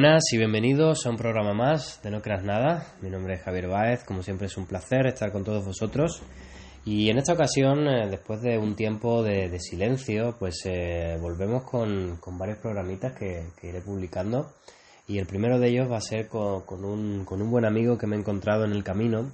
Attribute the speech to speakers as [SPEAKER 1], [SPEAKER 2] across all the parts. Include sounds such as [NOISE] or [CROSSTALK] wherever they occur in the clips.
[SPEAKER 1] buenas y bienvenidos a un programa más de No Creas Nada. Mi nombre es Javier Báez, como siempre es un placer estar con todos vosotros. Y en esta ocasión, eh, después de un tiempo de, de silencio, pues eh, volvemos con, con varios programitas que, que iré publicando. Y el primero de ellos va a ser con, con un, con un buen amigo que me he encontrado en el camino.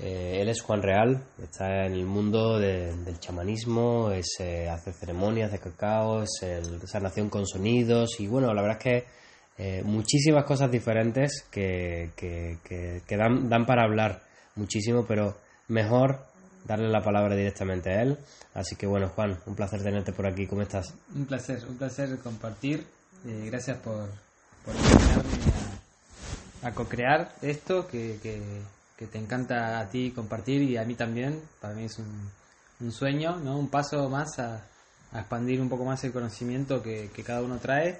[SPEAKER 1] Eh, él es Juan Real, está en el mundo de- del chamanismo, es, eh, hace ceremonias de cacao, es el sanación con sonidos y bueno, la verdad es que eh, muchísimas cosas diferentes que, que, que- dan, dan para hablar muchísimo, pero mejor darle la palabra directamente a él. Así que bueno, Juan, un placer tenerte por aquí, ¿cómo estás?
[SPEAKER 2] Un placer, un placer compartir. Eh, gracias por, por a, a co-crear esto que, que, que te encanta a ti compartir y a mí también. Para mí es un, un sueño, ¿no? un paso más a, a expandir un poco más el conocimiento que, que cada uno trae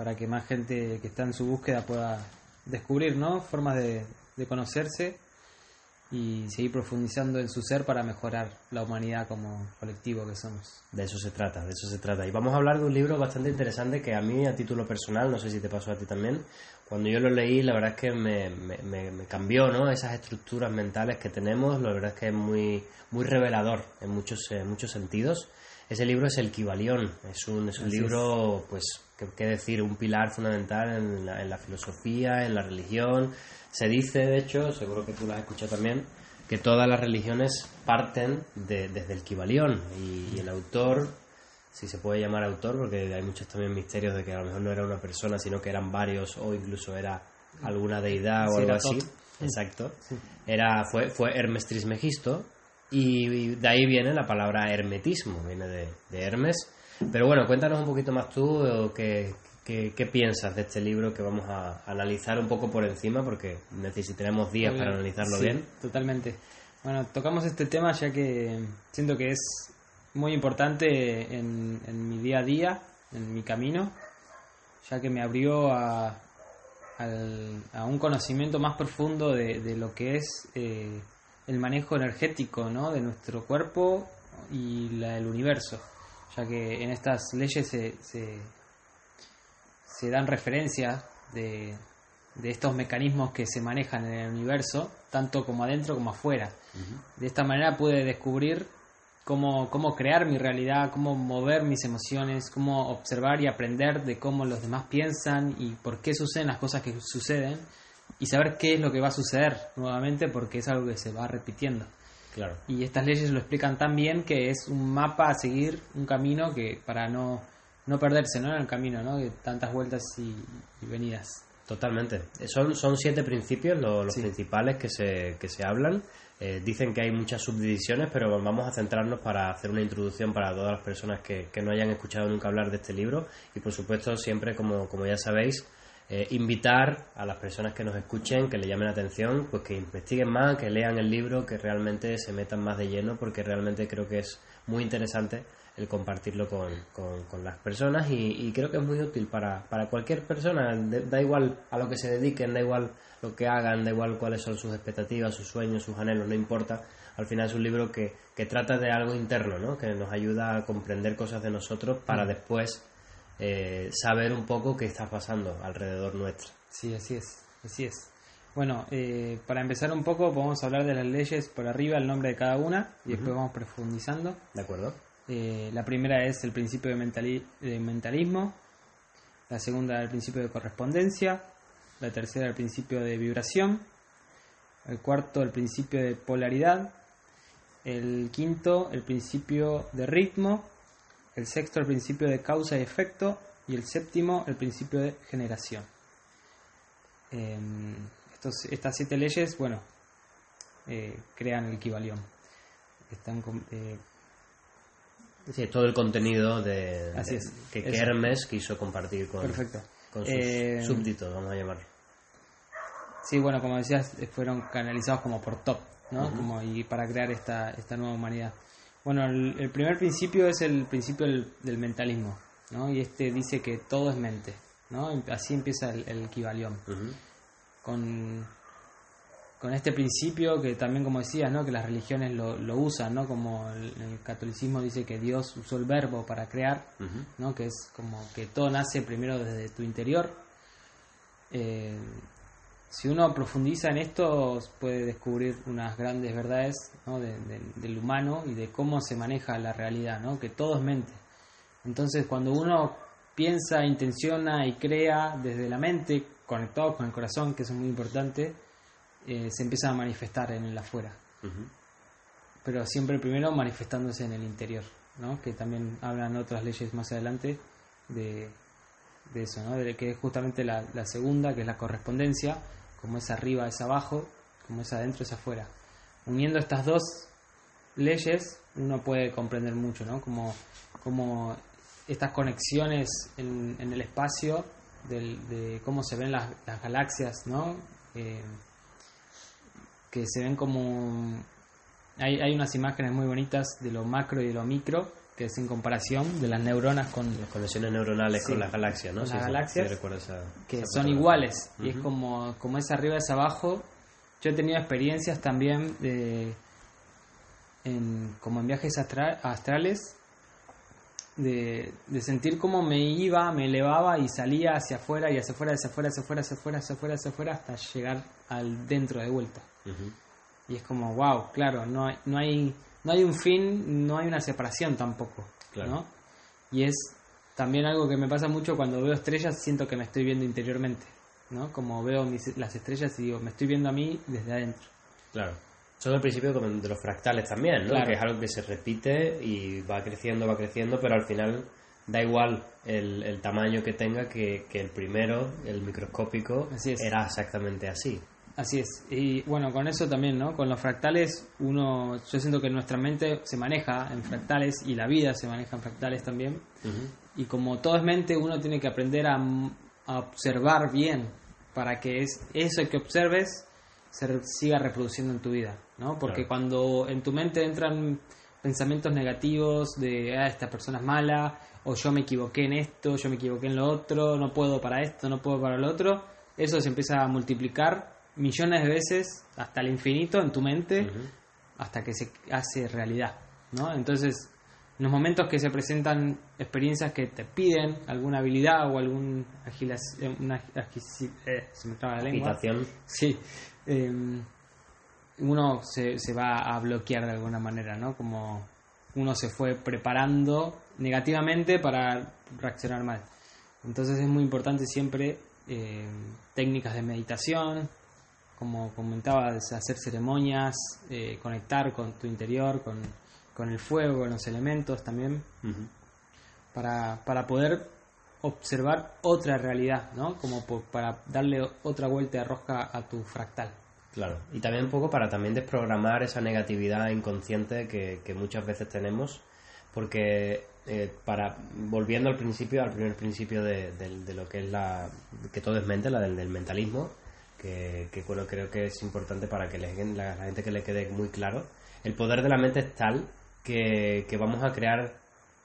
[SPEAKER 2] para que más gente que está en su búsqueda pueda descubrir ¿no? formas de, de conocerse y seguir profundizando en su ser para mejorar la humanidad como colectivo que somos.
[SPEAKER 1] De eso se trata, de eso se trata. Y vamos a hablar de un libro bastante interesante que a mí, a título personal, no sé si te pasó a ti también, cuando yo lo leí, la verdad es que me, me, me- cambió, ¿no? Esas estructuras mentales que tenemos, la verdad es que es muy, muy revelador en muchos, en muchos sentidos. Ese libro es El Kibalión, es un, es un libro, pues, qué qué decir, un pilar fundamental en la, en la filosofía, en la religión. Se dice, de hecho, seguro que tú lo has escuchado también, que todas las religiones parten de- desde el Kibalión y, y el autor, si se puede llamar autor, porque hay muchos también misterios de que a lo mejor no era una persona, sino que eran varios o incluso era alguna deidad o
[SPEAKER 2] Sí,
[SPEAKER 1] algo así.
[SPEAKER 2] Tot.
[SPEAKER 1] Exacto. Era, fue, fue Hermes Trismegisto y de ahí viene la palabra hermetismo, viene de, de Hermes. Pero bueno, cuéntanos un poquito más tú eh, qué, qué, qué piensas de este libro que vamos a analizar un poco por encima porque necesitaremos días para analizarlo
[SPEAKER 2] Sí,
[SPEAKER 1] bien.
[SPEAKER 2] Totalmente. Bueno, tocamos este tema ya que siento que es muy importante en, en mi día a día, en mi camino, ya que me abrió a, al- a un conocimiento más profundo de, de lo que es eh, el manejo energético ¿no? de nuestro cuerpo y la del universo, ya que en estas leyes se, se, se dan referencias de, de estos mecanismos que se manejan en el universo, tanto como adentro como afuera. De esta manera pude descubrir cómo, cómo crear mi realidad, cómo mover mis emociones, cómo observar y aprender de cómo los demás piensan y por qué suceden las cosas que suceden y saber qué es lo que va a suceder nuevamente porque es algo que se va repitiendo.
[SPEAKER 1] Claro.
[SPEAKER 2] Y estas leyes lo explican tan bien que es un mapa a seguir, un camino que para no, no perderse ¿no? en el camino, ¿no? de tantas vueltas y, y venidas.
[SPEAKER 1] Totalmente. Son, son siete principios lo- los
[SPEAKER 2] Sí.
[SPEAKER 1] principales que se, que se hablan. Eh, dicen que hay muchas subdivisiones, pero vamos a centrarnos para hacer una introducción para todas las personas que, que no hayan escuchado nunca hablar de este libro. Y por supuesto, siempre, como, como ya sabéis, eh, invitar a las personas que nos escuchen, que le llamen la atención, pues que investiguen más, que lean el libro, que realmente se metan más de lleno, porque realmente creo que es muy interesante el compartirlo con, con- con las personas y, y creo que es muy útil para, para cualquier persona, da igual a lo que se dediquen, da igual lo que hagan, da igual cuáles son sus expectativas, sus sueños, sus anhelos, no importa. Al final es un libro que, que trata de algo interno, ¿no? que nos ayuda a comprender cosas de nosotros para después eh, saber un poco qué está pasando alrededor nuestro.
[SPEAKER 2] Sí, así es, así es. Bueno, eh, para empezar un poco, vamos a hablar de las leyes por arriba, el nombre de cada una, y después vamos profundizando.
[SPEAKER 1] ¿De acuerdo?
[SPEAKER 2] Eh, la primera es el principio de, mentali- de mentalismo, la segunda el principio de correspondencia, la tercera el principio de vibración, el cuarto el principio de polaridad, el quinto el principio de ritmo, el sexto el principio de causa y efecto y el séptimo el principio de generación. Em, estos, estas siete leyes, bueno, eh, crean el equivalión. Están eh,
[SPEAKER 1] Sí, todo el contenido de,
[SPEAKER 2] Así
[SPEAKER 1] de-
[SPEAKER 2] es,
[SPEAKER 1] que. Hermes quiso compartir con,
[SPEAKER 2] Perfecto.
[SPEAKER 1] con sus
[SPEAKER 2] Eh,
[SPEAKER 1] súbditos, vamos a llamarlo.
[SPEAKER 2] Sí, bueno, como decías, fueron canalizados como por top, ¿no? Como y para crear esta, esta nueva humanidad. Bueno, el, el primer principio es el principio del, del mentalismo, ¿no? Y este dice que todo es mente, ¿no? Em- Así empieza el.
[SPEAKER 1] Ujú.
[SPEAKER 2] Con, con este principio que también, como decías, ¿no? Que las religiones lo, lo usan, ¿no? Como el, el catolicismo dice que Dios usó el verbo para crear. ¿no? Que es como que todo nace primero desde tu interior eh, si uno profundiza en esto puede descubrir unas grandes verdades ¿no? de- de- del humano y de cómo se maneja la realidad, ¿no? que todo es mente. Entonces cuando uno piensa, intenciona y crea desde la mente, conectado con el corazón, que eso es muy importante, eh, se empieza a manifestar en el afuera.
[SPEAKER 1] Ujú.
[SPEAKER 2] Pero siempre primero manifestándose en el interior, ¿no? que también hablan otras leyes más adelante de, de eso, ¿no? de que es justamente la, la segunda, que es la correspondencia, como es arriba es abajo, como es adentro es afuera. Uniendo estas dos leyes, uno puede comprender mucho, ¿no? Como, como estas conexiones en, en el espacio, de cómo se ven las, las galaxias, ¿no? Eh, que se ven como... Hay, hay unas imágenes muy bonitas de lo macro y de lo micro, que es en comparación de las neuronas con,
[SPEAKER 1] Las conexiones neuronales
[SPEAKER 2] Sí.
[SPEAKER 1] con las galaxias, ¿no?
[SPEAKER 2] Con las
[SPEAKER 1] sí,
[SPEAKER 2] galaxias,
[SPEAKER 1] sí, recuerdo esa-
[SPEAKER 2] que
[SPEAKER 1] esa
[SPEAKER 2] son iguales y es como, como es arriba es abajo yo he tenido experiencias también de en, como en viajes astra- astrales de, de sentir cómo me iba me elevaba y salía hacia afuera y hacia afuera hacia afuera hacia afuera hacia afuera hacia afuera hacia afuera hasta llegar al dentro de vuelta y es como wow claro no hay no hay no hay un fin no hay una separación tampoco
[SPEAKER 1] Claro.
[SPEAKER 2] ¿no? y es también algo que me pasa mucho cuando veo estrellas siento que me estoy viendo interiormente no como veo mis- las estrellas y digo me estoy viendo a mí desde adentro
[SPEAKER 1] Claro. Son el principio como de los fractales también, ¿no?
[SPEAKER 2] Claro.
[SPEAKER 1] Que es algo que se repite y va creciendo, va creciendo, pero al final da igual el, el tamaño que tenga que, que el primero, el microscópico,
[SPEAKER 2] Así
[SPEAKER 1] era exactamente así.
[SPEAKER 2] Así es. Y bueno, con eso también, ¿no? Con los fractales, uno, yo siento que nuestra mente se maneja en fractales y la vida se maneja en fractales también. Y como todo es mente, uno tiene que aprender a, a observar bien para que es, eso que observes se re- siga reproduciendo en tu vida, ¿no? Porque
[SPEAKER 1] Claro.
[SPEAKER 2] cuando en tu mente entran pensamientos negativos de, ah, esta persona es mala, o yo me equivoqué en esto, yo me equivoqué en lo otro, no puedo para esto, no puedo para lo otro, eso se empieza a multiplicar millones de veces hasta el infinito en tu mente hasta que se hace realidad, ¿no? Entonces, en los momentos que se presentan experiencias que te piden alguna habilidad o algún eh, una eh, se me traba la lengua.
[SPEAKER 1] Agitación.
[SPEAKER 2] Sí. eh, uno se, se va a bloquear de alguna manera, ¿no? Como uno se fue preparando negativamente para reaccionar mal. Entonces es muy importante siempre eh, técnicas de meditación, como comentaba, es hacer ceremonias, eh, conectar con tu interior, con, con el fuego, con los elementos también, para, para poder observar otra realidad, ¿no? Como po- para darle otra vuelta de rosca a tu fractal.
[SPEAKER 1] Claro, y también un poco para también desprogramar esa negatividad inconsciente que, que muchas veces tenemos, porque eh, para volviendo al principio, al primer principio de, de- de lo que es la que todo es mente, la del, del mentalismo, que, que, bueno creo que es importante para que le- la, la gente que le quede muy claro, el poder de la mente es tal que, que vamos a crear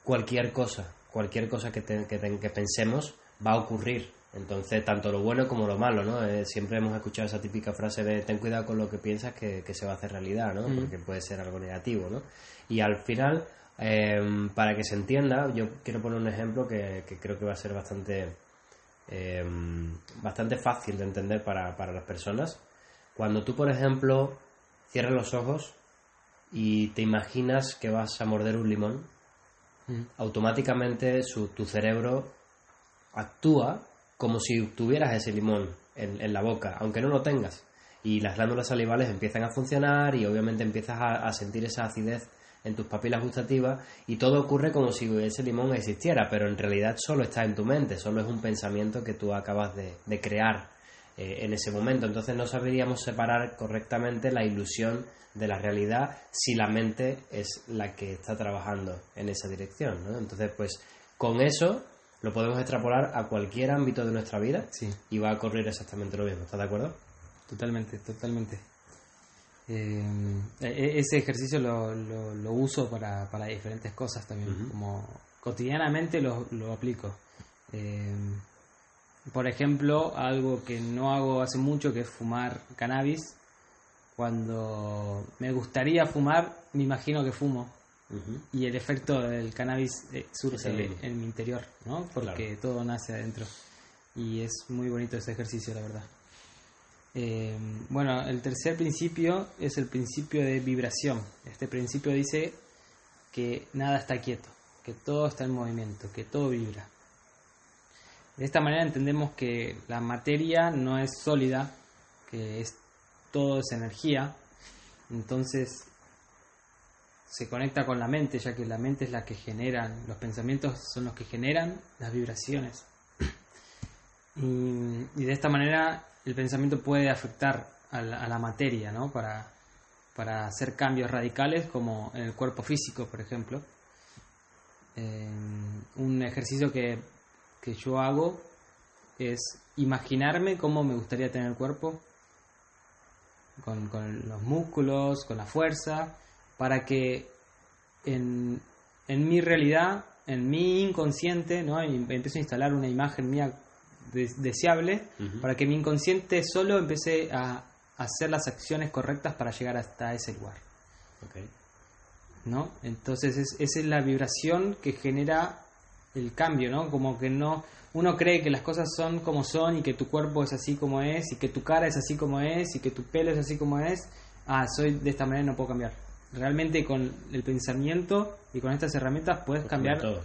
[SPEAKER 1] cualquier cosa, cualquier cosa que, te- que, te- que pensemos va a ocurrir. Entonces, tanto lo bueno como lo malo, ¿no? Eh, siempre hemos escuchado esa típica frase de ten cuidado con lo que piensas que, que se va a hacer realidad, ¿no?
[SPEAKER 2] Mm.
[SPEAKER 1] Porque puede ser algo negativo, ¿no? Y al final, eh, para que se entienda, yo quiero poner un ejemplo que, que creo que va a ser bastante, eh, bastante fácil de entender para, para las personas. Cuando tú, por ejemplo, cierras los ojos y te imaginas que vas a morder un limón, automáticamente su, tu cerebro actúa como si tuvieras ese limón en, en la boca, aunque no lo tengas. Y las glándulas salivales empiezan a funcionar y obviamente empiezas a, a sentir esa acidez en tus papilas gustativas y todo ocurre como si ese limón existiera, pero en realidad solo está en tu mente, solo es un pensamiento que tú acabas de, de crear eh, en ese momento. Entonces no sabríamos separar correctamente la ilusión de la realidad si la mente es la que está trabajando en esa dirección. ¿no? Entonces, pues con eso lo podemos extrapolar a cualquier ámbito de nuestra vida
[SPEAKER 2] Sí,
[SPEAKER 1] y va a ocurrir exactamente lo mismo. ¿Estás de acuerdo?
[SPEAKER 2] totalmente, totalmente. Eh, e- ese ejercicio lo, lo, lo uso para, para diferentes cosas también,
[SPEAKER 1] Ujú.
[SPEAKER 2] como cotidianamente lo, lo aplico. Eh, por ejemplo, algo que no hago hace mucho, que es fumar cannabis. Cuando me gustaría fumar, me imagino que fumo. Y el efecto del cannabis eh, surge
[SPEAKER 1] mismo.
[SPEAKER 2] en mi interior, ¿no? Porque todo nace adentro. y es muy bonito ese ejercicio, la verdad. Eh, bueno, el tercer principio es el principio de vibración. Este principio dice que nada está quieto, que todo está en movimiento, que todo vibra. De esta manera entendemos que la materia no es sólida, que es todo es energía, entonces se conecta con la mente, ya que la mente es la que genera, los pensamientos son los que generan las vibraciones. Y, y de esta manera el pensamiento puede afectar a la, materia, ¿no? Para, para hacer cambios radicales como en el cuerpo físico, por ejemplo. Eh, un ejercicio que, que yo hago es imaginarme cómo me gustaría tener el cuerpo, con, con los músculos, con la fuerza, para que en, en mi realidad, en mi inconsciente, ¿no? Empiezo a instalar una imagen mía des- deseable, para que mi inconsciente solo empiece a hacer las acciones correctas para llegar hasta ese lugar. ¿no? Entonces es, esa es la vibración que genera el cambio, ¿no? Como que no, uno cree que las cosas son como son y que tu cuerpo es así como es y que tu cara es así como es y que tu pelo es así como es. Ah, soy de esta manera y no puedo cambiar. Realmente con el pensamiento y con estas herramientas puedes cambiar
[SPEAKER 1] todo.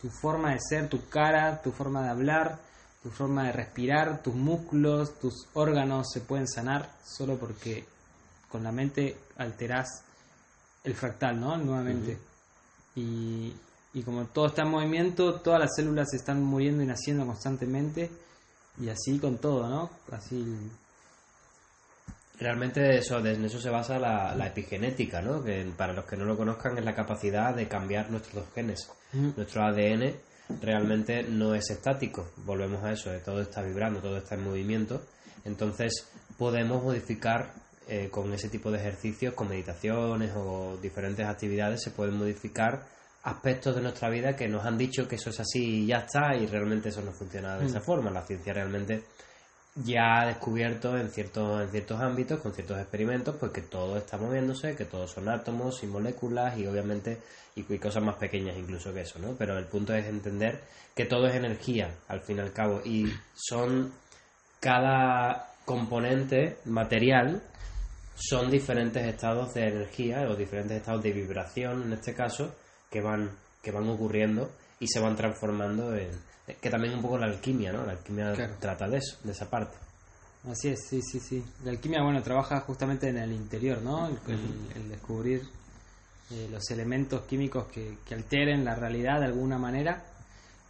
[SPEAKER 2] tu forma de ser, tu cara, tu forma de hablar, tu forma de respirar, tus músculos, tus órganos se pueden sanar solo porque con la mente alterás el fractal, ¿no? Nuevamente. y, y como todo está en movimiento, todas las células están muriendo y naciendo constantemente y así con todo, ¿no? Así
[SPEAKER 1] Realmente eso, de- en eso se basa la, la epigenética, ¿no? Que para los que no lo conozcan es la capacidad de cambiar nuestros genes. Nuestro ADN realmente no es estático. Volvemos a eso, eh, todo está vibrando, todo está en movimiento. Entonces podemos modificar eh, con ese tipo de ejercicios, con meditaciones o diferentes actividades, se pueden modificar aspectos de nuestra vida que nos han dicho que eso es así y ya está y realmente eso no funciona de esa forma. La ciencia realmente ya ha descubierto en ciertos, en ciertos ámbitos, con ciertos experimentos, pues que todo está moviéndose, que todos son átomos y moléculas y obviamente y, cosas más pequeñas incluso que eso, ¿no? Pero el punto es entender que todo es energía, al fin y al cabo, y son cada componente material son diferentes estados de energía o diferentes estados de vibración en este caso que van que van ocurriendo y se van transformando en que también un poco la alquimia no la alquimia
[SPEAKER 2] Claro.
[SPEAKER 1] trata de eso de esa parte
[SPEAKER 2] Así es, sí, sí, sí. La alquimia, bueno, trabaja justamente en el interior, ¿no? El, el- el descubrir eh, los elementos químicos que, que alteren la realidad de alguna manera.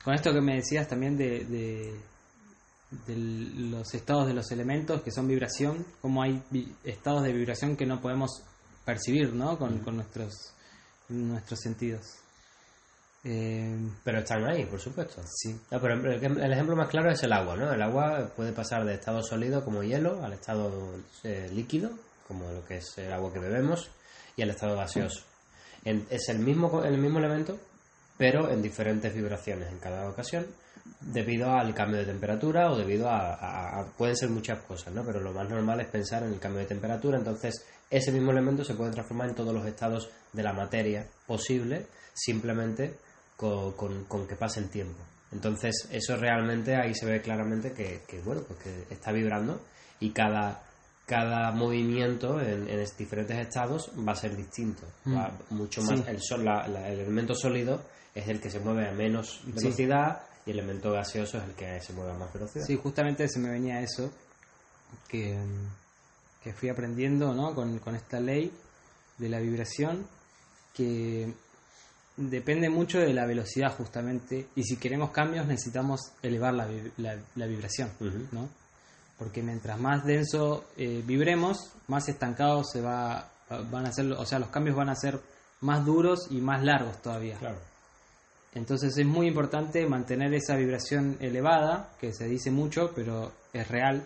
[SPEAKER 2] Con esto que me decías también de, de, de los estados de los elementos que son vibración, como hay vi- estados de vibración que no podemos percibir, ¿no? Con, con nuestros, nuestros sentidos. Eh,
[SPEAKER 1] pero están ahí por supuesto.
[SPEAKER 2] Sí.
[SPEAKER 1] No, pero el, ejemplo más claro es el agua no el agua puede pasar de estado sólido como hielo al estado eh, líquido como lo que es el agua que bebemos y al estado gaseoso. En- es el mismo el mismo elemento pero en diferentes vibraciones en cada ocasión debido al cambio de temperatura o debido a, a- a- pueden ser muchas cosas no pero lo más normal es pensar en el cambio de temperatura. Entonces ese mismo elemento se puede transformar en todos los estados de la materia posible simplemente con, con- con que pase el tiempo. Entonces eso realmente ahí se ve claramente que, que, bueno pues que está vibrando y cada cada movimiento en, en es- diferentes estados va a ser distinto. Va mucho más
[SPEAKER 2] Sí.
[SPEAKER 1] el sol la- la- el elemento sólido es el que se mueve a menos velocidad y el elemento gaseoso es el que se mueve a más velocidad.
[SPEAKER 2] Sí, justamente se me venía eso, que, que fui aprendiendo ¿no? con, con esta ley de la vibración, que depende mucho de la velocidad justamente, y si queremos cambios necesitamos elevar la, la, la vibración. ¿no? Porque mientras más denso eh, vibremos, más estancados se va, van a ser, o sea, los cambios van a ser más duros y más largos todavía.
[SPEAKER 1] claro
[SPEAKER 2] Entonces es muy importante mantener esa vibración elevada, que se dice mucho, pero es real,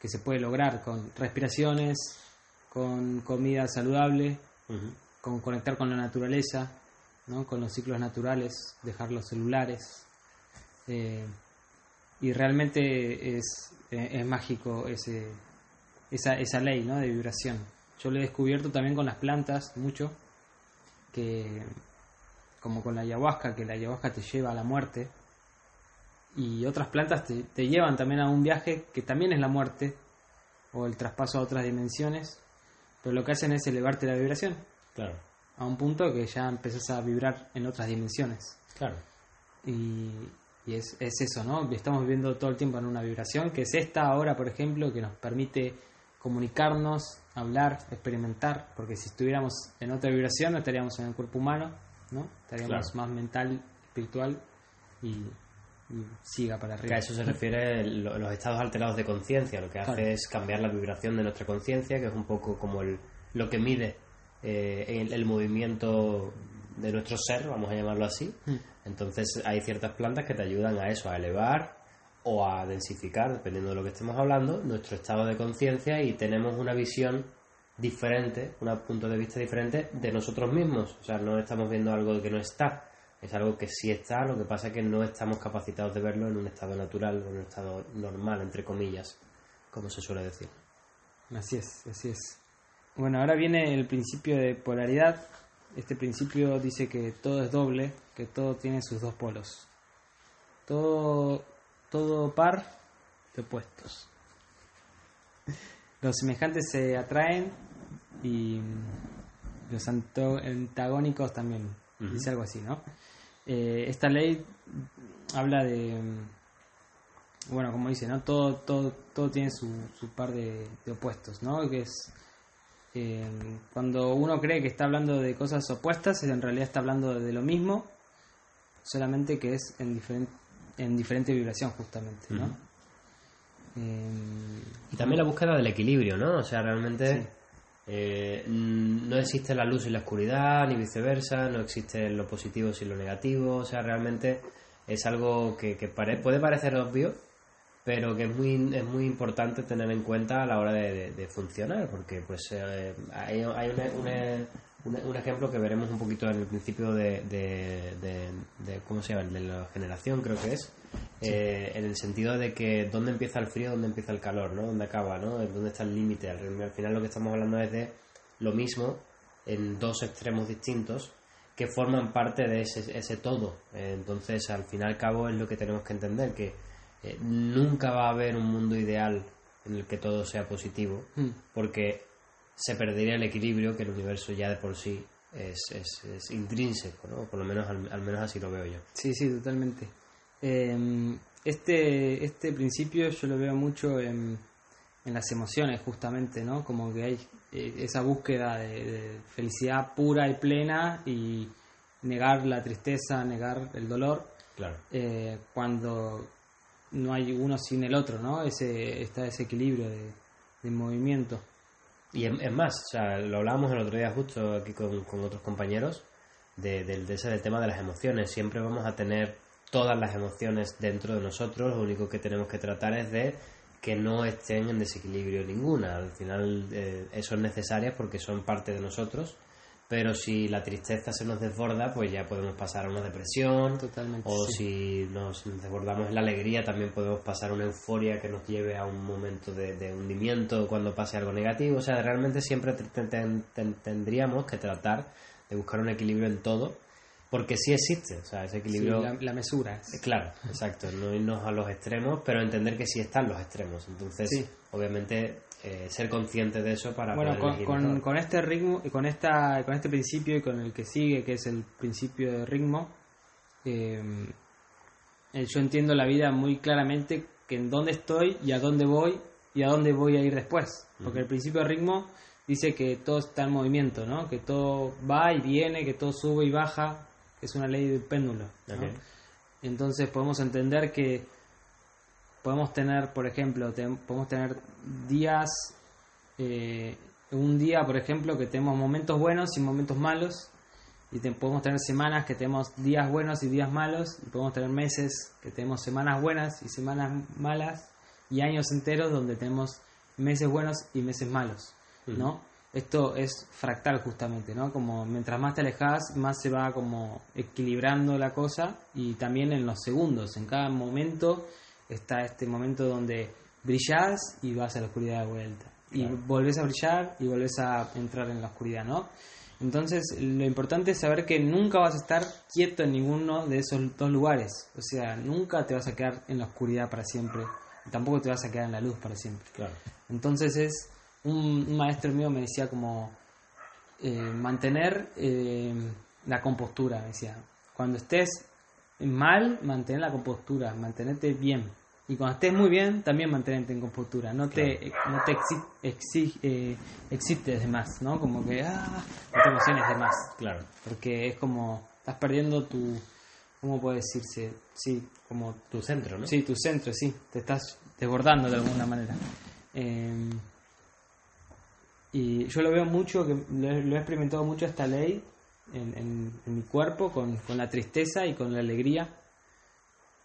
[SPEAKER 2] que se puede lograr con respiraciones, con comida saludable, con conectar con la naturaleza, ¿no? con los ciclos naturales, dejar los celulares. Eh, y realmente es, eh, es mágico ese, esa, esa ley ¿no? de vibración. Yo lo he descubierto también con las plantas mucho, que como con la ayahuasca, que la ayahuasca te lleva a la muerte. y otras plantas te, te llevan también a un viaje que también es la muerte o el traspaso a otras dimensiones, pero lo que hacen es elevarte la vibración
[SPEAKER 1] Claro,
[SPEAKER 2] a un punto que ya empezás a vibrar en otras dimensiones.
[SPEAKER 1] claro.
[SPEAKER 2] Y, y es, es eso, ¿no? Estamos viviendo todo el tiempo en una vibración, que es esta ahora, por ejemplo, que nos permite comunicarnos, hablar, experimentar, porque si estuviéramos en otra vibración no estaríamos en el cuerpo humano, ¿no? Estaríamos
[SPEAKER 1] Claro.
[SPEAKER 2] más mental, espiritual y, y siga para
[SPEAKER 1] Que
[SPEAKER 2] arriba.
[SPEAKER 1] a eso se refiere lo- los estados alterados de conciencia. Lo que hace
[SPEAKER 2] Claro.
[SPEAKER 1] es cambiar la vibración de nuestra conciencia, que es un poco como el, lo que mide eh, el, el movimiento de nuestro ser, vamos a llamarlo así.
[SPEAKER 2] Mm.
[SPEAKER 1] Entonces hay ciertas plantas que te ayudan a eso, a elevar o a densificar, dependiendo de lo que estemos hablando, nuestro estado de conciencia y tenemos una visión diferente, un punto de vista diferente de nosotros mismos. O sea, no estamos viendo algo que no está, es algo que sí está, lo que pasa es que no estamos capacitados de verlo en un estado natural o en un estado normal, entre comillas, como se suele decir.
[SPEAKER 2] Así es, así es. Bueno, ahora viene el principio de polaridad. Este principio dice que todo es doble, que todo tiene sus dos polos. Todo, todo par de opuestos. Los semejantes se atraen y los antagónicos también. Dice algo así, ¿no? Eh, esta ley habla de bueno, como dice, ¿no? Todo, todo, todo tiene su, su par de, de opuestos, ¿no? Que es eh, cuando uno cree que está hablando de cosas opuestas, en realidad está hablando de lo mismo, solamente que es en diferente, en diferente vibración, justamente, ¿no? Eh,
[SPEAKER 1] Y también la búsqueda del equilibrio, ¿no? O sea, realmente
[SPEAKER 2] Sí.
[SPEAKER 1] eh, no existe la luz y la oscuridad, ni viceversa, no existe lo positivo sin lo negativo, o sea, realmente es algo que, que pare- puede parecer obvio, pero que es muy, es muy importante tener en cuenta a la hora de, de- de funcionar, porque pues eh, hay, hay una- una- un, un ejemplo que veremos un poquito en el principio de, de, ¿cómo se llama? De la generación creo que es, eh, en el sentido de que dónde empieza el frío, dónde empieza el calor, ¿no? Dónde acaba, ¿no? Dónde está el límite. Al, al final lo que estamos hablando es de lo mismo en dos extremos distintos que forman parte de ese, ese todo. Entonces, al fin y al cabo es lo que tenemos que entender, que eh, nunca va a haber un mundo ideal en el que todo sea positivo,
[SPEAKER 2] mm,
[SPEAKER 1] porque se perdería el equilibrio que el universo ya de por sí es, es, es intrínseco, ¿no? Por lo menos, al, al menos así lo veo yo.
[SPEAKER 2] Sí, sí, totalmente. Eh, este, este principio yo lo veo mucho en, en las emociones, justamente, ¿no? Como que hay eh, esa búsqueda de, de felicidad pura y plena y negar la tristeza, negar el dolor,
[SPEAKER 1] Claro.
[SPEAKER 2] eh, cuando no hay uno sin el otro, ¿no? Ese, está ese equilibrio de, movimiento.
[SPEAKER 1] Y es, más, o sea, lo hablábamos el otro día justo aquí con, otros compañeros de, del- de ese del tema de las emociones. Siempre vamos a tener todas las emociones dentro de nosotros, lo único que tenemos que tratar es de que no estén en desequilibrio ninguna. Al final eh, eso es necesario porque son parte de nosotros, pero si la tristeza se nos desborda, pues ya podemos pasar a una depresión,
[SPEAKER 2] Totalmente.
[SPEAKER 1] o
[SPEAKER 2] sí.
[SPEAKER 1] si nos desbordamos en la alegría, también podemos pasar a una euforia que nos lleve a un momento de, de hundimiento cuando pase algo negativo. O sea, realmente siempre te- te- te- te- tendríamos que tratar de buscar un equilibrio en todo, porque sí existe. O sea, ese
[SPEAKER 2] Sí,
[SPEAKER 1] equilibrio.
[SPEAKER 2] la, la mesura.
[SPEAKER 1] Eh, Claro, exacto, no irnos a los extremos, pero entender que sí están los extremos. Entonces,
[SPEAKER 2] Sí.
[SPEAKER 1] obviamente, eh, ser consciente de eso para
[SPEAKER 2] bueno,
[SPEAKER 1] poder
[SPEAKER 2] con, con, con este ritmo, con esta, con este principio y con el que sigue, que es el principio de ritmo, eh, eh, yo entiendo la vida muy claramente que en dónde estoy y a dónde voy y a dónde voy a ir después. Porque el principio de ritmo dice que todo está en movimiento, ¿no? Que todo va y viene, que todo sube y baja, es una ley del péndulo. Entonces podemos entender que podemos tener, por ejemplo, te- podemos tener días, eh, un día, por ejemplo, que tenemos momentos buenos y momentos malos, y te- podemos tener semanas que tenemos días buenos y días malos, y podemos tener meses que tenemos semanas buenas y semanas malas, y años enteros donde tenemos meses buenos y meses malos, ¿no? Esto es fractal justamente, ¿no? Como mientras más te alejas, más se va como equilibrando la cosa y también en los segundos, en cada momento está este momento donde brillas y vas a la oscuridad de vuelta. Y volvés a brillar y volvés a entrar en la oscuridad, ¿no? Entonces, lo importante es saber que nunca vas a estar quieto en ninguno de esos dos lugares. O sea, nunca te vas a quedar en la oscuridad para siempre. Tampoco te vas a quedar en la luz para siempre.
[SPEAKER 1] Claro.
[SPEAKER 2] Entonces es un, un maestro mío me decía como eh, mantener eh, la compostura, me decía. Cuando estés mal, mantener la compostura, mantenerte bien. Y cuando estés muy bien, también mantenerte en compostura. No te, no te exi- exi- eh, excites de más, ¿no? Como que, ah, no te emociones de más.
[SPEAKER 1] Claro.
[SPEAKER 2] Porque es como, estás perdiendo tu, ¿cómo puede decirse? Sí, como
[SPEAKER 1] Tu centro, ¿no?
[SPEAKER 2] Sí, tu centro, sí. Te estás desbordando de alguna manera. Eh, y yo lo veo mucho, que lo, he- lo he experimentado mucho esta ley en, en- en mi cuerpo, con, con la tristeza y con la alegría.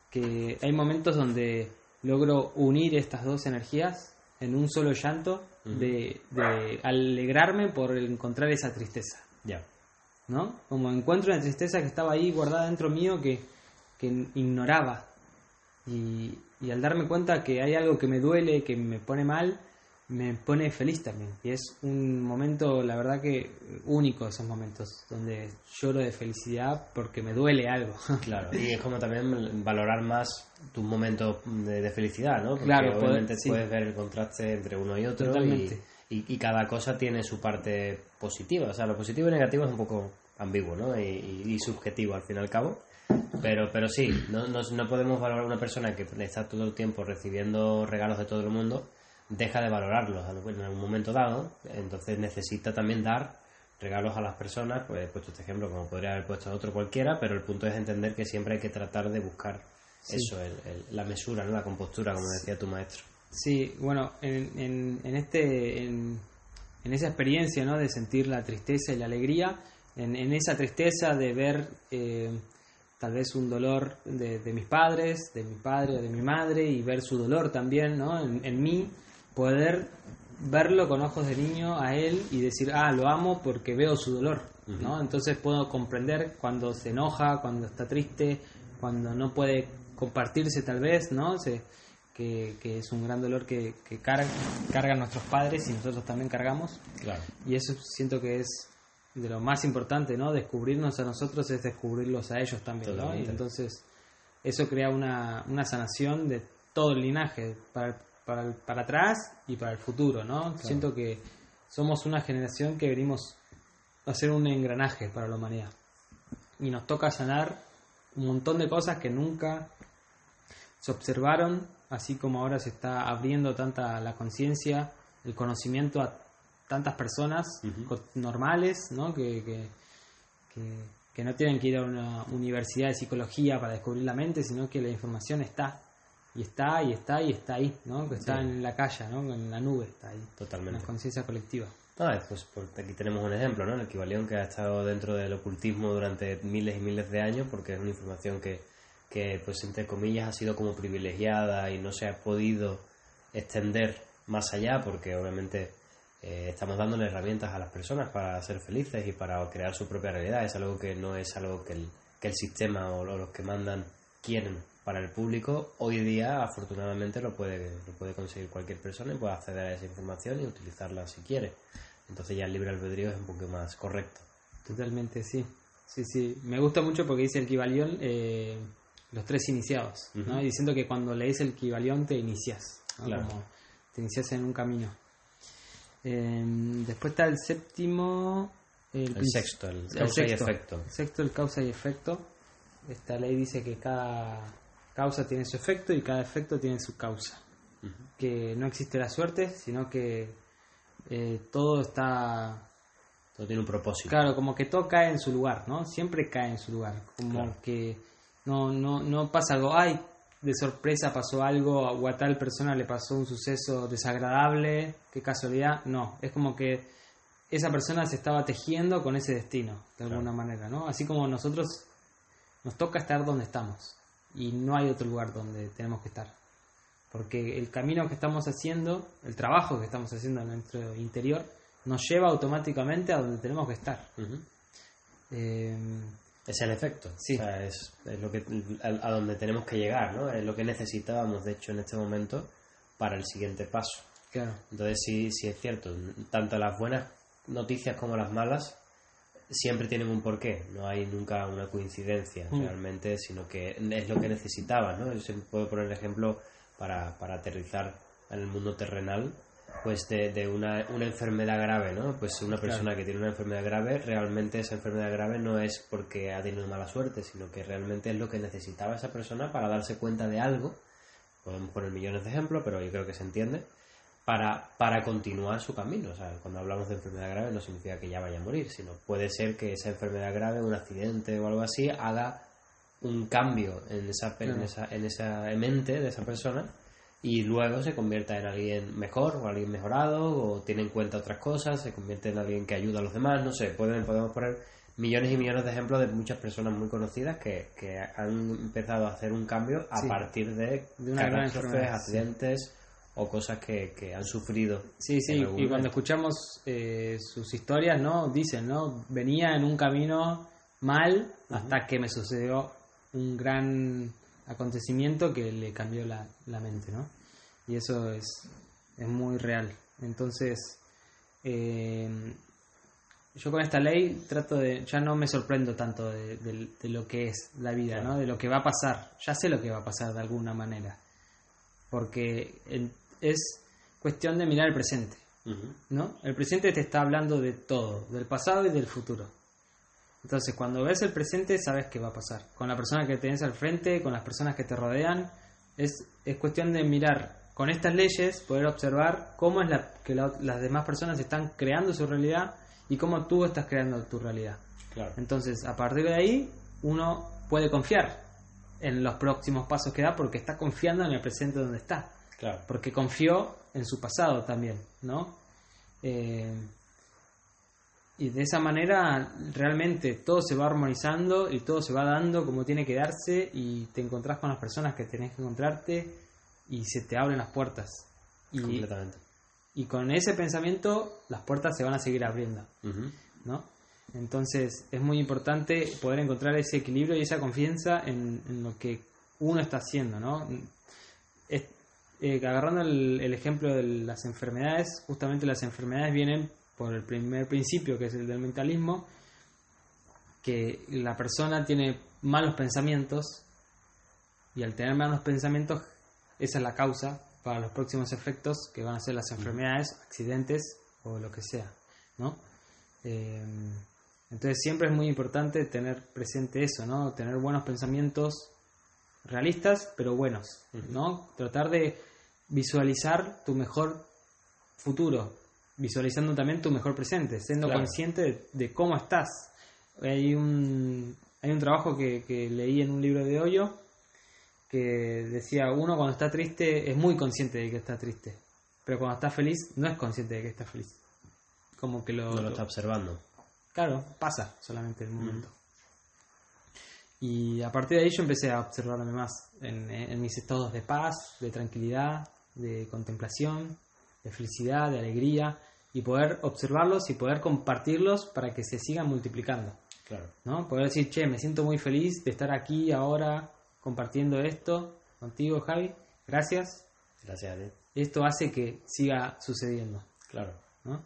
[SPEAKER 2] Que hay momentos donde logro unir estas dos energías en un solo llanto de, de alegrarme por encontrar esa tristeza.
[SPEAKER 1] Ya.
[SPEAKER 2] ¿no? Como encuentro una tristeza que estaba ahí guardada dentro mío que, que ignoraba. Y, y al darme cuenta que hay algo que me duele, que me pone mal, me pone feliz también. Y es un momento, la verdad que único esos momentos, donde lloro de felicidad porque me duele algo. [LAUGHS]
[SPEAKER 1] Claro, y es como también valorar más tus momentos de, de felicidad, ¿no? Porque
[SPEAKER 2] Claro, poder-
[SPEAKER 1] obviamente
[SPEAKER 2] sí.
[SPEAKER 1] puedes ver el contraste entre uno y otro y,
[SPEAKER 2] Totalmente.
[SPEAKER 1] y, y cada cosa tiene su parte positiva. O sea, lo positivo y negativo es un poco ambiguo, ¿no? Y, y- y subjetivo al fin y al cabo. Pero, pero sí, no, no, no podemos valorar a una persona que está todo el tiempo recibiendo regalos de todo el mundo, deja de valorarlos en algún momento dado, entonces necesita también dar regalos a las personas, pues he puesto este ejemplo como podría haber puesto otro cualquiera, pero el punto es entender que siempre hay que tratar de buscar eso, el- el- la mesura, ¿no? la compostura, como decía tu maestro.
[SPEAKER 2] Sí, bueno, en, en, en este, en, en esa experiencia, ¿no? De sentir la tristeza y la alegría, en, en esa tristeza de ver eh, tal vez un dolor de, de mis padres, de mi padre o de mi madre, y ver su dolor también, ¿no? En mí, poder verlo con ojos de niño a él y decir, ah, lo amo porque veo su dolor, ¿no? Entonces puedo comprender cuando se enoja, cuando está triste, cuando no puede compartirse tal vez, ¿no? Se, que, que es un gran dolor que, que car- cargan nuestros padres y nosotros también cargamos.
[SPEAKER 1] Claro.
[SPEAKER 2] Y eso siento que es de lo más importante, ¿no? Descubrirnos a nosotros es descubrirlos a ellos también, ¿no? Y entonces eso crea una, una sanación de todo el linaje, para, para, el- para atrás y para el futuro, ¿no? Siento que somos una generación que venimos a hacer un engranaje para la humanidad. Y nos toca sanar un montón de cosas que nunca se observaron, así como ahora se está abriendo tanta la conciencia, el conocimiento a tantas personas normales, ¿no? Que, que, que- que no tienen que ir a una universidad de psicología para descubrir la mente, sino que la información está. Y está, y está, y está ahí, ¿no? Que está
[SPEAKER 1] Sí.
[SPEAKER 2] en la calle, ¿no? En la nube está ahí.
[SPEAKER 1] Totalmente.
[SPEAKER 2] La conciencia colectiva.
[SPEAKER 1] Ah, pues, aquí tenemos un ejemplo, ¿no? El Equivalión que ha estado dentro del ocultismo durante miles y miles de años, porque es una información que, que, pues entre comillas, ha sido como privilegiada y no se ha podido extender más allá, porque obviamente eh, estamos dándole herramientas a las personas para ser felices y para crear su propia realidad. Es algo que no es algo que el, que el sistema o lo- los que mandan quieren para el público. Hoy día, afortunadamente, lo puede, lo puede conseguir cualquier persona y puede acceder a esa información y utilizarla si quiere. Entonces ya el libre albedrío es un poco más correcto.
[SPEAKER 2] Totalmente, sí. Sí, sí. Me gusta mucho porque dice el Kibalión eh, los tres iniciados, ¿no?
[SPEAKER 1] Ujú.
[SPEAKER 2] Y diciendo que cuando lees el Kibalión te inicias, ¿no?
[SPEAKER 1] Claro.
[SPEAKER 2] Como te inicias en un camino. Eh, después está el séptimo...
[SPEAKER 1] El
[SPEAKER 2] prin-
[SPEAKER 1] sexto, el causa y
[SPEAKER 2] sexto.
[SPEAKER 1] efecto.
[SPEAKER 2] El sexto, el causa y efecto. Esta ley dice que cada causa tiene su efecto y cada efecto tiene su causa. Que no existe la suerte, sino que eh, todo está
[SPEAKER 1] Todo tiene un propósito.
[SPEAKER 2] Claro, como que todo cae en su lugar, ¿no? Siempre cae en su lugar. Como
[SPEAKER 1] Claro.
[SPEAKER 2] que no, no, no pasa algo, ay, de sorpresa pasó algo o a tal persona le pasó un suceso desagradable, qué casualidad. No, es como que esa persona se estaba tejiendo con ese destino, de alguna manera, ¿no? Así como nosotros nos toca estar donde estamos y no hay otro lugar donde tenemos que estar. Porque el camino que estamos haciendo, el trabajo que estamos haciendo en nuestro interior, nos lleva automáticamente a donde tenemos que estar.
[SPEAKER 1] Ujú.
[SPEAKER 2] Eh,
[SPEAKER 1] Es el efecto.
[SPEAKER 2] Sí.
[SPEAKER 1] O sea, es, es lo que, a, a donde tenemos que llegar, ¿no? Es lo que necesitábamos, de hecho, en este momento para el siguiente paso.
[SPEAKER 2] claro,
[SPEAKER 1] Entonces sí, sí es cierto, tanto las buenas noticias como las malas siempre tienen un porqué, no hay nunca una coincidencia
[SPEAKER 2] Mm.
[SPEAKER 1] realmente, sino que es lo que necesitabas, ¿no? Yo siempre puedo poner el ejemplo para, para aterrizar en el mundo terrenal, pues de, de una, una enfermedad grave, ¿no? Pues una persona que tiene una enfermedad grave, realmente esa enfermedad grave no es porque ha tenido mala suerte, sino que realmente es lo que necesitaba esa persona para darse cuenta de algo, podemos poner millones de ejemplos, pero yo creo que se entiende, para, para continuar su camino. O sea, cuando hablamos de enfermedad grave no significa que ya vaya a morir, sino puede ser que esa enfermedad grave, un accidente o algo así, haga un cambio en esa, en esa, en esa mente de esa persona y luego se convierta en alguien mejor o alguien mejorado o tiene en cuenta otras cosas, se convierte en alguien que ayuda a los demás, no sé, pueden, podemos poner millones y millones de ejemplos de muchas personas muy conocidas que, que han empezado a hacer un cambio a
[SPEAKER 2] Sí.
[SPEAKER 1] partir de,
[SPEAKER 2] De una gran
[SPEAKER 1] catástrofes, accidentes o cosas que, que han sufrido.
[SPEAKER 2] Sí, sí,
[SPEAKER 1] algún
[SPEAKER 2] y cuando escuchamos eh, sus historias, ¿no? Dicen, ¿no? Venía en un camino mal hasta que me sucedió un gran acontecimiento que le cambió la, la mente, ¿no? Y eso es, es muy real. Entonces, eh, yo con esta ley trato de, ya no me sorprendo tanto de, de- de lo que es la vida, ¿no? De lo que va a pasar. Ya sé lo que va a pasar de alguna manera. Porque en- es cuestión de mirar el presente. ¿no? El presente te está hablando de todo, del pasado y del futuro. Entonces, cuando ves el presente, sabes qué va a pasar. Con la persona que tenés al frente, con las personas que te rodean, es, es cuestión de mirar con estas leyes, poder observar cómo es la, que la- las demás personas están creando su realidad y cómo tú estás creando tu realidad.
[SPEAKER 1] Claro.
[SPEAKER 2] Entonces, a partir de ahí, uno puede confiar en los próximos pasos que da porque está confiando en el presente donde está
[SPEAKER 1] Claro.
[SPEAKER 2] porque confió en su pasado también, ¿no? Eh, y de esa manera realmente todo se va armonizando y todo se va dando como tiene que darse y te encontrás con las personas que tenés que encontrarte y se te abren las puertas. Y,
[SPEAKER 1] Completamente.
[SPEAKER 2] y con ese pensamiento las puertas se van a seguir abriendo. ¿no? Entonces es muy importante poder encontrar ese equilibrio y esa confianza en, en lo que uno está haciendo, ¿no? Eh, agarrando el, el ejemplo de las enfermedades, justamente las enfermedades vienen por el primer principio, que es el del mentalismo, que la persona tiene malos pensamientos y al tener malos pensamientos, esa es la causa para los próximos efectos que van a ser las enfermedades, accidentes o lo que sea, ¿no? Eh, entonces siempre es muy importante tener presente eso, ¿no? Tener buenos pensamientos realistas, pero buenos, ¿no? Tratar de visualizar tu mejor futuro, visualizando también tu mejor presente, siendo
[SPEAKER 1] Claro.
[SPEAKER 2] consciente de, de cómo estás. Hay un, hay un trabajo que, que leí en un libro de Hoyo que decía, uno cuando está triste es muy consciente de que está triste, pero cuando está feliz no es consciente de que está feliz. Como que lo,
[SPEAKER 1] No lo está observando.
[SPEAKER 2] Claro, pasa solamente el momento. Y a partir de ahí yo empecé a observarme más en, en mis estados de paz, de tranquilidad, de contemplación, de felicidad, de alegría, y poder observarlos y poder compartirlos para que se sigan multiplicando.
[SPEAKER 1] Claro.
[SPEAKER 2] ¿no? Poder decir, che, me siento muy feliz de estar aquí ahora compartiendo esto contigo, Javi. Gracias.
[SPEAKER 1] Gracias ti.
[SPEAKER 2] Esto hace que siga sucediendo.
[SPEAKER 1] Claro.
[SPEAKER 2] ¿no?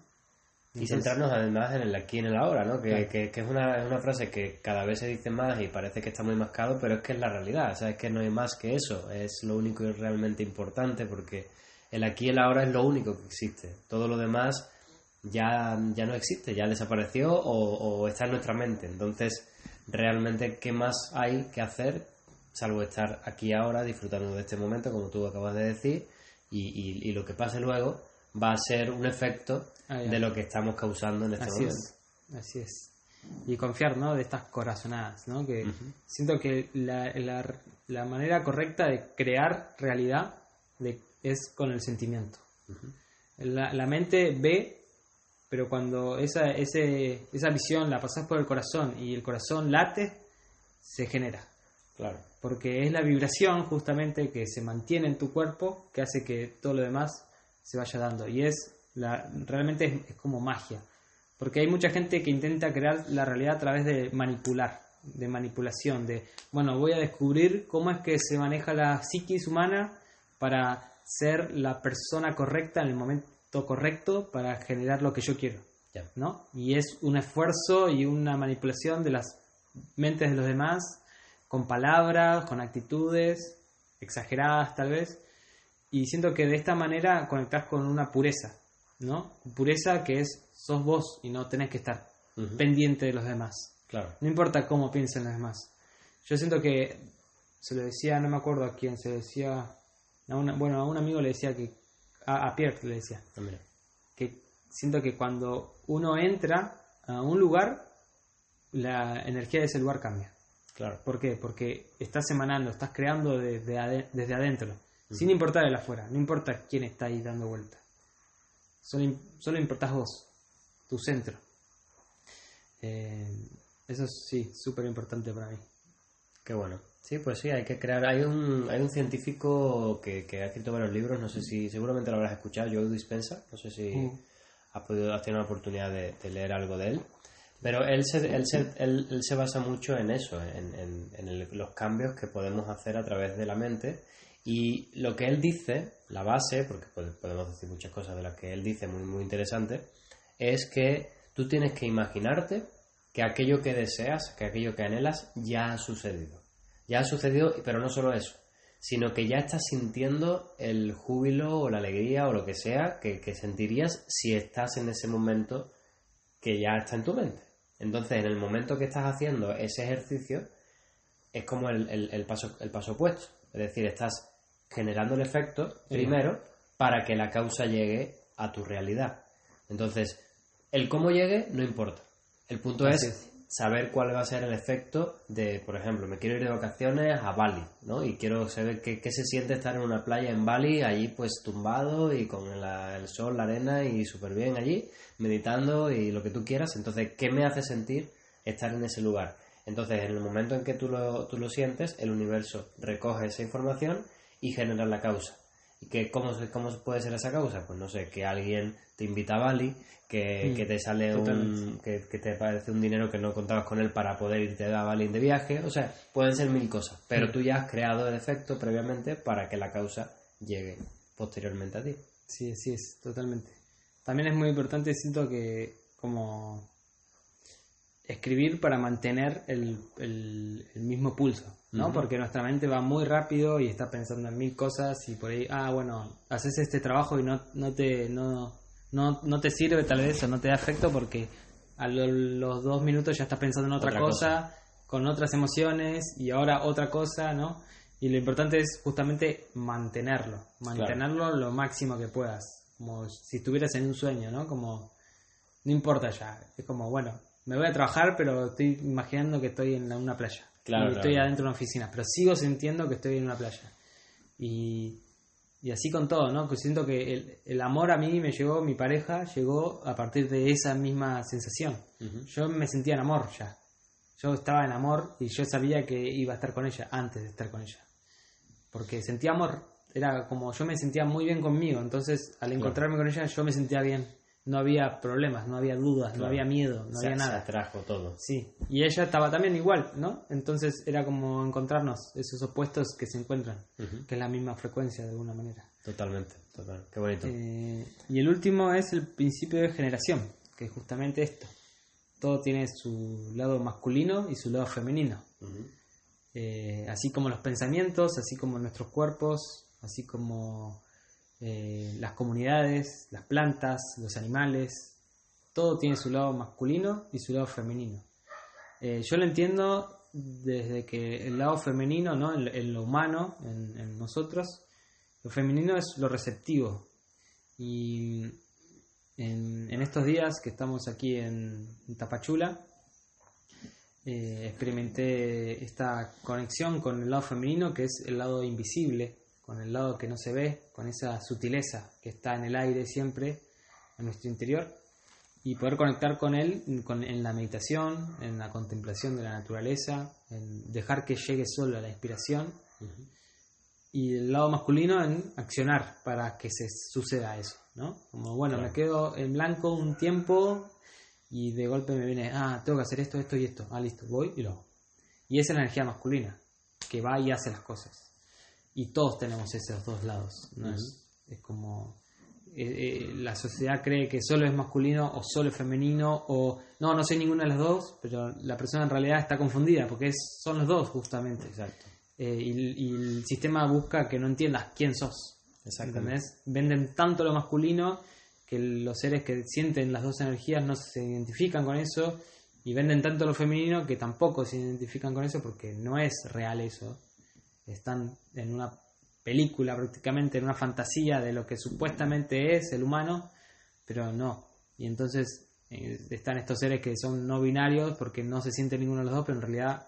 [SPEAKER 1] Y centrarnos además en el aquí y en el ahora, ¿no? Que,
[SPEAKER 2] Claro.
[SPEAKER 1] que- que es, una, es una frase que cada vez se dice más y parece que está muy mascado, pero es que es la realidad, o sea, es que no hay más que eso, es lo único y realmente importante porque el aquí y el ahora es lo único que existe. Todo lo demás ya, ya no existe, ya desapareció o, o está en nuestra mente. Entonces, realmente, ¿qué más hay que hacer salvo estar aquí ahora disfrutando de este momento, como tú acabas de decir, y, y- y lo que pase luego va a ser un efecto
[SPEAKER 2] Ah,
[SPEAKER 1] de lo que estamos causando en este
[SPEAKER 2] Así
[SPEAKER 1] momento.
[SPEAKER 2] es, así es. Y confiar, ¿no? De estas corazonadas, ¿no? Que siento que la, la, la manera correcta de crear realidad de, es con el sentimiento. la, la mente ve, pero cuando esa, ese, esa visión la pasas por el corazón y el corazón late, se genera.
[SPEAKER 1] Claro,
[SPEAKER 2] Porque es la vibración justamente que se mantiene en tu cuerpo que hace que todo lo demás se vaya dando. Y es la, realmente es, es como magia. Porque hay mucha gente que intenta crear la realidad a través de manipular, de manipulación, de, bueno, voy a descubrir cómo es que se maneja la psiquis humana para ser la persona correcta en el momento correcto para generar lo que yo quiero. ¿no? Y es un esfuerzo y una manipulación de las mentes de los demás con palabras, con actitudes exageradas tal vez. Y siento que de esta manera conectás con una pureza, ¿no? Pureza que es sos vos y no tenés que estar pendiente de los demás.
[SPEAKER 1] Claro.
[SPEAKER 2] No importa cómo piensen los demás. Yo siento que se lo decía, no me acuerdo a quién, se lo decía, a una- bueno, a un amigo le decía que, a, a Pierre le decía,
[SPEAKER 1] Ah, mira.
[SPEAKER 2] que siento que cuando uno entra a un lugar, la energía de ese lugar cambia.
[SPEAKER 1] Claro.
[SPEAKER 2] ¿Por qué? Porque estás emanando, estás creando desde, ade- desde adentro, sin importar el afuera, no importa quién está ahí dando vuelta. Solo, solo importás vos, tu centro. Eh, eso es, sí, súper importante para mí.
[SPEAKER 1] Qué bueno. Sí, pues sí, hay que crear. Hay un, hay un científico que, que ha escrito varios libros, no sé si, seguramente lo habrás escuchado, Joe Dispensa, no sé si has, podido, has tenido la oportunidad de, de leer algo de él. Pero él se, él se, él, él se basa mucho en eso, en, en- en los cambios que podemos hacer a través de la mente. Y lo que él dice, la base, porque pod- podemos decir muchas cosas de las que él dice muy, muy interesante, es que tú tienes que imaginarte que aquello que deseas, que aquello que anhelas, ya ha sucedido. Ya ha sucedido, pero no solo eso, sino que ya estás sintiendo el júbilo o la alegría o lo que sea que, que sentirías si estás en ese momento que ya está en tu mente. Entonces, en el momento que estás haciendo ese ejercicio, es como el, el- el paso, el paso opuesto. Es decir, estás generando el efecto primero para que la causa llegue a tu realidad. Entonces, el cómo llegue no importa. El punto es. Saber cuál va a ser el efecto de, por ejemplo, me quiero ir de vacaciones a Bali, ¿no? Y quiero saber qué, qué se siente estar en una playa en Bali, allí pues tumbado y con el sol, la arena y súper bien allí, meditando y lo que tú quieras. Entonces, ¿qué me hace sentir estar en ese lugar? Entonces, en el momento en que tú lo, tú lo sientes, el universo recoge esa información y genera la causa. ¿Y que, cómo, cómo puede ser esa causa? Pues no sé, que alguien te invita a Bali, que,
[SPEAKER 2] Mm,
[SPEAKER 1] que te sale un, que, que te parece un dinero que no contabas con él para poder irte a Bali de viaje. O sea, pueden ser mil cosas, pero
[SPEAKER 2] Mm.
[SPEAKER 1] tú ya has creado el efecto previamente para que la causa llegue posteriormente a ti.
[SPEAKER 2] Sí, sí es, totalmente. También es muy importante, siento que como escribir para mantener el, el- el mismo pulso, ¿no? Porque nuestra mente va muy rápido y está pensando en mil cosas y por ahí, ah, bueno, haces este trabajo y no, no, te, no, no, no te sirve tal vez o no te da efecto porque a lo- los dos minutos ya estás pensando en otra,
[SPEAKER 1] Otra
[SPEAKER 2] cosa, con otras emociones y ahora otra cosa, ¿no? Y lo importante es justamente mantenerlo, mantenerlo lo máximo que puedas, como si estuvieras en un sueño, ¿no? Como, no importa ya, es como, bueno, me voy a trabajar, pero estoy imaginando que estoy en una playa.
[SPEAKER 1] Claro,
[SPEAKER 2] y estoy adentro de una oficina, pero sigo sintiendo que estoy en una playa. Y, y así con todo, ¿no? Que siento que el, el amor a mí me llegó, mi pareja llegó a partir de esa misma sensación. Yo me sentía en amor ya. Yo estaba en amor y yo sabía que iba a estar con ella antes de estar con ella. Porque sentía amor. Era como yo me sentía muy bien conmigo. Entonces, al encontrarme con ella, yo me sentía bien. No había problemas, no había dudas, no había miedo, no
[SPEAKER 1] Se-
[SPEAKER 2] había
[SPEAKER 1] Se
[SPEAKER 2] nada.
[SPEAKER 1] atrajo todo.
[SPEAKER 2] Sí, y ella estaba también igual, ¿no? Entonces era como encontrarnos esos opuestos que se encuentran, que es la misma frecuencia de alguna manera.
[SPEAKER 1] Totalmente, total. Qué bonito.
[SPEAKER 2] Eh, y el último es el principio de generación, que es justamente esto. Todo tiene su lado masculino y su lado femenino. Eh, así como los pensamientos, así como nuestros cuerpos, así como eh, las comunidades, las plantas, los animales, todo tiene su lado masculino y su lado femenino. Eh, yo lo entiendo desde que el lado femenino, ¿no? en, en lo humano, en, nosotros, lo femenino es lo receptivo. Y en, estos días que estamos aquí en, en Tapachula, eh, experimenté esta conexión con el lado femenino, que es el lado invisible, con el lado que no se ve, con esa sutileza que está en el aire siempre, en nuestro interior, y poder conectar con él con- en la meditación, en la contemplación de la naturaleza, en dejar que llegue solo la inspiración, y el lado masculino en accionar para que se suceda eso, ¿no? Como, bueno,
[SPEAKER 1] Claro.
[SPEAKER 2] me quedo en blanco un tiempo y de golpe me viene, ah, tengo que hacer esto, esto y esto. Ah, listo, voy y lo hago. Y esa es la energía masculina, que va y hace las cosas. Y todos tenemos esos dos lados, ¿no? es, es como... eh, eh, la sociedad cree que solo es masculino o solo es femenino o no, no sé ninguna de las dos, pero la persona en realidad está confundida porque es, son los dos justamente.
[SPEAKER 1] Exacto.
[SPEAKER 2] Eh, y, y el sistema busca que no entiendas quién sos. ¿Entendés? Venden tanto lo masculino que los seres que sienten las dos energías no se identifican con eso y venden tanto lo femenino que tampoco se identifican con eso porque no es real eso. Están en una película prácticamente, en una fantasía de lo que supuestamente es el humano, pero no. Y entonces eh, están estos seres que son no binarios porque no se siente ninguno de los dos, pero en realidad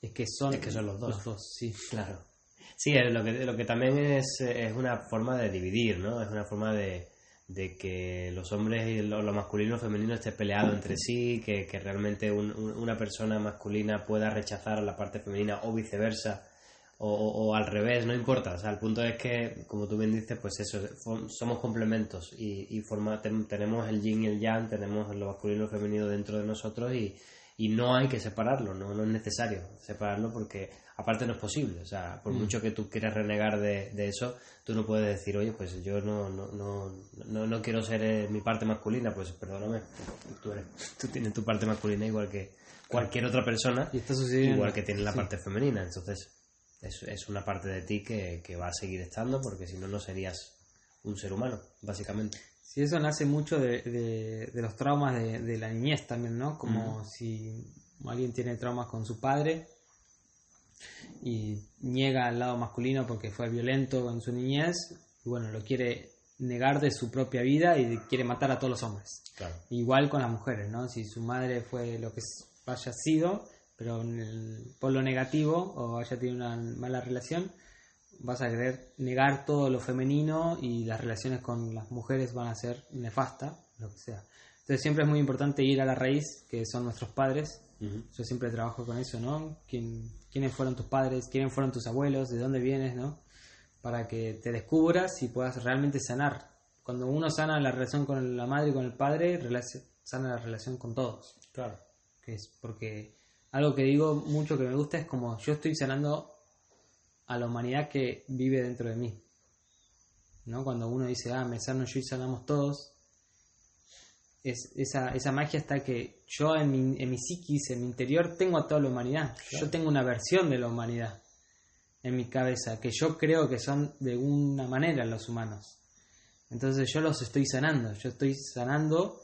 [SPEAKER 2] es que son,
[SPEAKER 1] Es que son los dos.
[SPEAKER 2] Los dos, sí.
[SPEAKER 1] Claro. Sí, lo que, lo que también es, es una forma de dividir, ¿no? Es una forma de, de que los hombres y lo, lo masculino y lo femenino estén peleados entre sí, que, que realmente un- un- una persona masculina pueda rechazar a la parte femenina o viceversa, o, al revés, no importa. O sea, el punto es que, como tú bien dices, pues eso, somos complementos y, y forma, ten- tenemos el yin y el yang, tenemos lo masculino y lo femenino dentro de nosotros y, y no hay que separarlo, no, no es necesario separarlo porque aparte no es posible. O sea, por mucho que tú quieras renegar de, de eso, tú no puedes decir, oye, pues yo no, no, no, no, no quiero ser eh, mi parte masculina, pues perdóname, tú, eres, tú tienes tu parte masculina igual que cualquier otra persona,
[SPEAKER 2] Y está sucediendo.
[SPEAKER 1] igual que tienes la
[SPEAKER 2] Sí.
[SPEAKER 1] parte femenina. Entonces, es, es una parte de ti que, que va a seguir estando porque si no, no serías un ser humano, básicamente.
[SPEAKER 2] Sí, eso nace mucho de, de- de los traumas de, de la niñez también, ¿no? Como si alguien tiene traumas con su padre y niega al lado masculino porque fue violento en su niñez y bueno, lo quiere negar de su propia vida y quiere matar a todos los hombres.
[SPEAKER 1] Claro.
[SPEAKER 2] Igual con las mujeres, ¿no? Si su madre fue lo que haya sido, pero en el polo negativo o haya tenido una mala relación, vas a querer negar todo lo femenino y las relaciones con las mujeres van a ser nefastas, lo que sea. Entonces siempre es muy importante ir a la raíz, que son nuestros padres.
[SPEAKER 1] Ujú.
[SPEAKER 2] Yo siempre trabajo con eso, ¿no? ¿Quién, ¿Quiénes fueron tus padres? ¿Quiénes fueron tus abuelos? ¿De dónde vienes, no? Para que te descubras y puedas realmente sanar. Cuando uno sana la relación con la madre y con el padre, sana la relación con todos
[SPEAKER 1] Claro.
[SPEAKER 2] que es porque algo que digo mucho que me gusta es como yo estoy sanando a la humanidad que vive dentro de mí. ¿No? Cuando uno dice, ah, me sano yo y sanamos todos, es, esa, esa magia está que yo en mi, en mi psiquis, en mi interior, tengo a toda la humanidad. Yo tengo una versión de la humanidad en mi cabeza, que yo creo que son de una manera los humanos. Entonces yo los estoy sanando, yo estoy sanando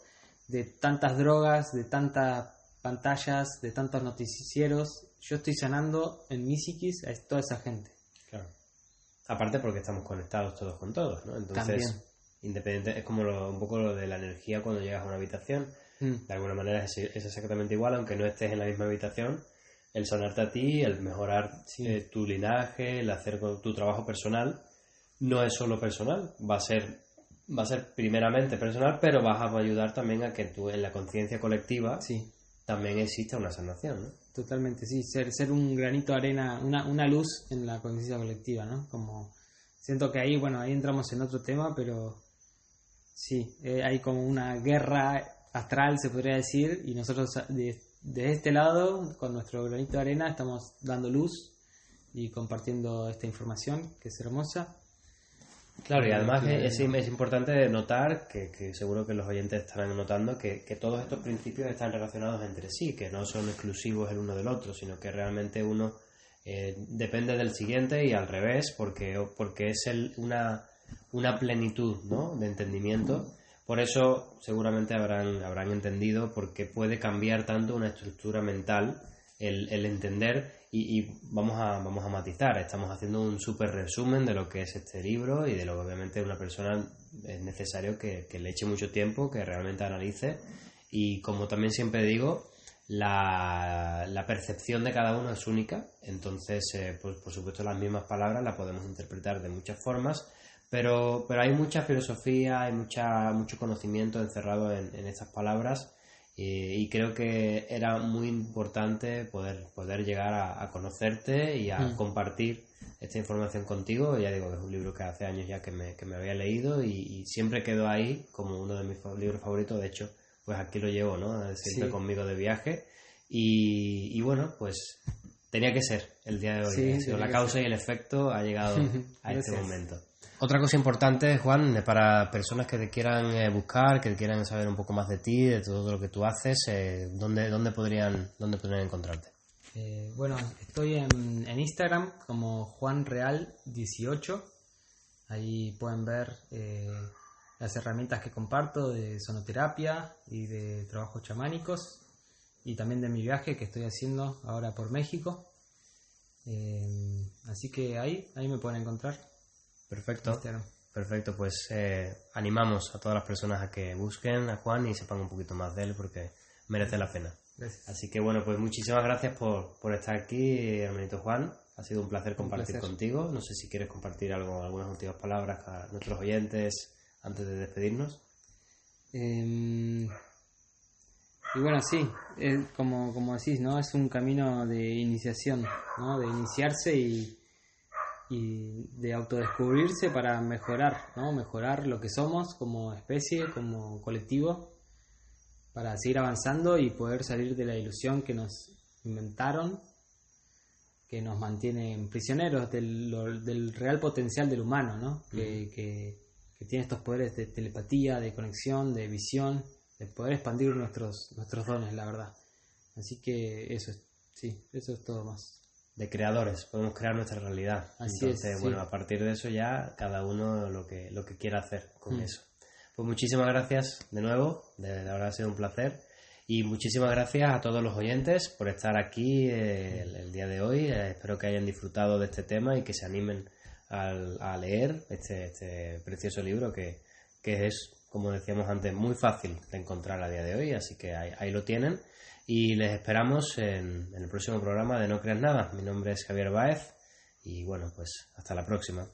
[SPEAKER 2] de tantas drogas, de tantas pantallas, de tantos noticieros. Yo estoy sanando en mi psiquis a toda esa gente.
[SPEAKER 1] Claro. Aparte porque estamos conectados todos con todos, ¿no? Entonces,
[SPEAKER 2] También.
[SPEAKER 1] independiente, es como lo- un poco lo de la energía cuando llegas a una habitación.
[SPEAKER 2] Mm,
[SPEAKER 1] De alguna manera es, es exactamente igual, aunque no estés en la misma habitación. El sanarte a ti, el mejorar
[SPEAKER 2] Sí.
[SPEAKER 1] eh, tu linaje, el hacer tu trabajo personal, no es solo personal, va a ser va a ser primeramente personal, pero vas a ayudar también a que tú en la conciencia colectiva
[SPEAKER 2] Sí,
[SPEAKER 1] también exista una sanación, ¿no?
[SPEAKER 2] totalmente, sí. Ser, ser un granito de arena, una, una luz en la conciencia colectiva, ¿no? Como siento que ahí, bueno, ahí entramos en otro tema, pero sí, eh, hay como una guerra astral, se podría decir, y nosotros de, de este lado, con nuestro granito de arena, estamos dando luz y compartiendo esta información que es hermosa.
[SPEAKER 1] Claro, y además es, es importante notar, que, que seguro que los oyentes estarán notando, que, que todos estos principios están relacionados entre sí, que no son exclusivos el uno del otro, sino que realmente uno eh, depende del siguiente y al revés, porque, porque es el, una, una plenitud ¿no? de entendimiento. Por eso seguramente habrán, habrán entendido por qué puede cambiar tanto una estructura mental el, el entender y, vamos, a, vamos a matizar. Estamos haciendo un súper resumen de lo que es este libro y de lo que obviamente una persona es necesario que, que le eche mucho tiempo, que realmente analice y como también siempre digo, la, la percepción de cada uno es única, entonces eh, pues, por supuesto las mismas palabras las podemos interpretar de muchas formas, pero, pero hay mucha filosofía, hay mucha, mucho conocimiento encerrado en, en estas palabras eh, y creo que era muy importante poder, poder llegar a, a conocerte y a
[SPEAKER 2] Mm.
[SPEAKER 1] compartir esta información contigo. Ya digo que es un libro que hace años ya que me, que me había leído y, y siempre quedó ahí como uno de mis libros favoritos. De hecho, pues aquí lo llevo, ¿no? Siempre
[SPEAKER 2] Sí.
[SPEAKER 1] conmigo de viaje. Y, y bueno, pues tenía que ser el día de hoy.
[SPEAKER 2] Sí,
[SPEAKER 1] Ha sido la causa y el efecto ha llegado [LAUGHS] a este momento. Otra cosa importante, Juan, para personas que te quieran eh, buscar, que quieran saber un poco más de ti, de todo lo que tú haces, eh, ¿dónde, dónde, podrían, ¿dónde podrían encontrarte?
[SPEAKER 2] Eh, bueno, estoy en, en, Instagram como JuanReal18. Ahí pueden ver eh, las herramientas que comparto de sonoterapia y de trabajos chamánicos y también de mi viaje que estoy haciendo ahora por México. Eh, así que ahí, ahí me pueden encontrar.
[SPEAKER 1] Perfecto. Perfecto, pues eh, animamos a todas las personas a que busquen a Juan y sepan un poquito más de él porque merece la pena.
[SPEAKER 2] Gracias.
[SPEAKER 1] Así que bueno, pues muchísimas gracias por, por estar aquí, hermanito Juan. Ha sido un placer compartir
[SPEAKER 2] un placer.
[SPEAKER 1] contigo. No sé si quieres compartir algo, algunas últimas palabras a nuestros oyentes antes de despedirnos.
[SPEAKER 2] Eh, y bueno, sí, es como, como decís, ¿no? Es un camino de iniciación, ¿no? De iniciarse y, y de autodescubrirse para mejorar, ¿no? Mejorar lo que somos como especie, como colectivo, para seguir avanzando y poder salir de la ilusión que nos inventaron, que nos mantienen prisioneros del, lo- del real potencial del humano, ¿no? Que, que, que tiene estos poderes de telepatía, de conexión, de visión, de poder expandir nuestros, nuestros dones, la verdad. Así que eso es, sí, eso es todo más.
[SPEAKER 1] De creadores, podemos crear nuestra realidad.
[SPEAKER 2] Así
[SPEAKER 1] Entonces,
[SPEAKER 2] es, sí.
[SPEAKER 1] bueno, a partir de eso ya cada uno lo que, lo que quiera hacer con
[SPEAKER 2] Mm.
[SPEAKER 1] eso. Pues muchísimas gracias de nuevo, de, de verdad ha sido un placer. Y muchísimas gracias a todos los oyentes por estar aquí eh, el, el día de hoy. Eh, espero que hayan disfrutado de este tema y que se animen al- a leer este, este precioso libro que, que es, como decíamos antes, muy fácil de encontrar a día de hoy. Así que ahí, ahí lo tienen. Y les esperamos en, en el próximo programa de No Creas Nada. Mi nombre es Javier Baez y bueno, pues hasta la próxima.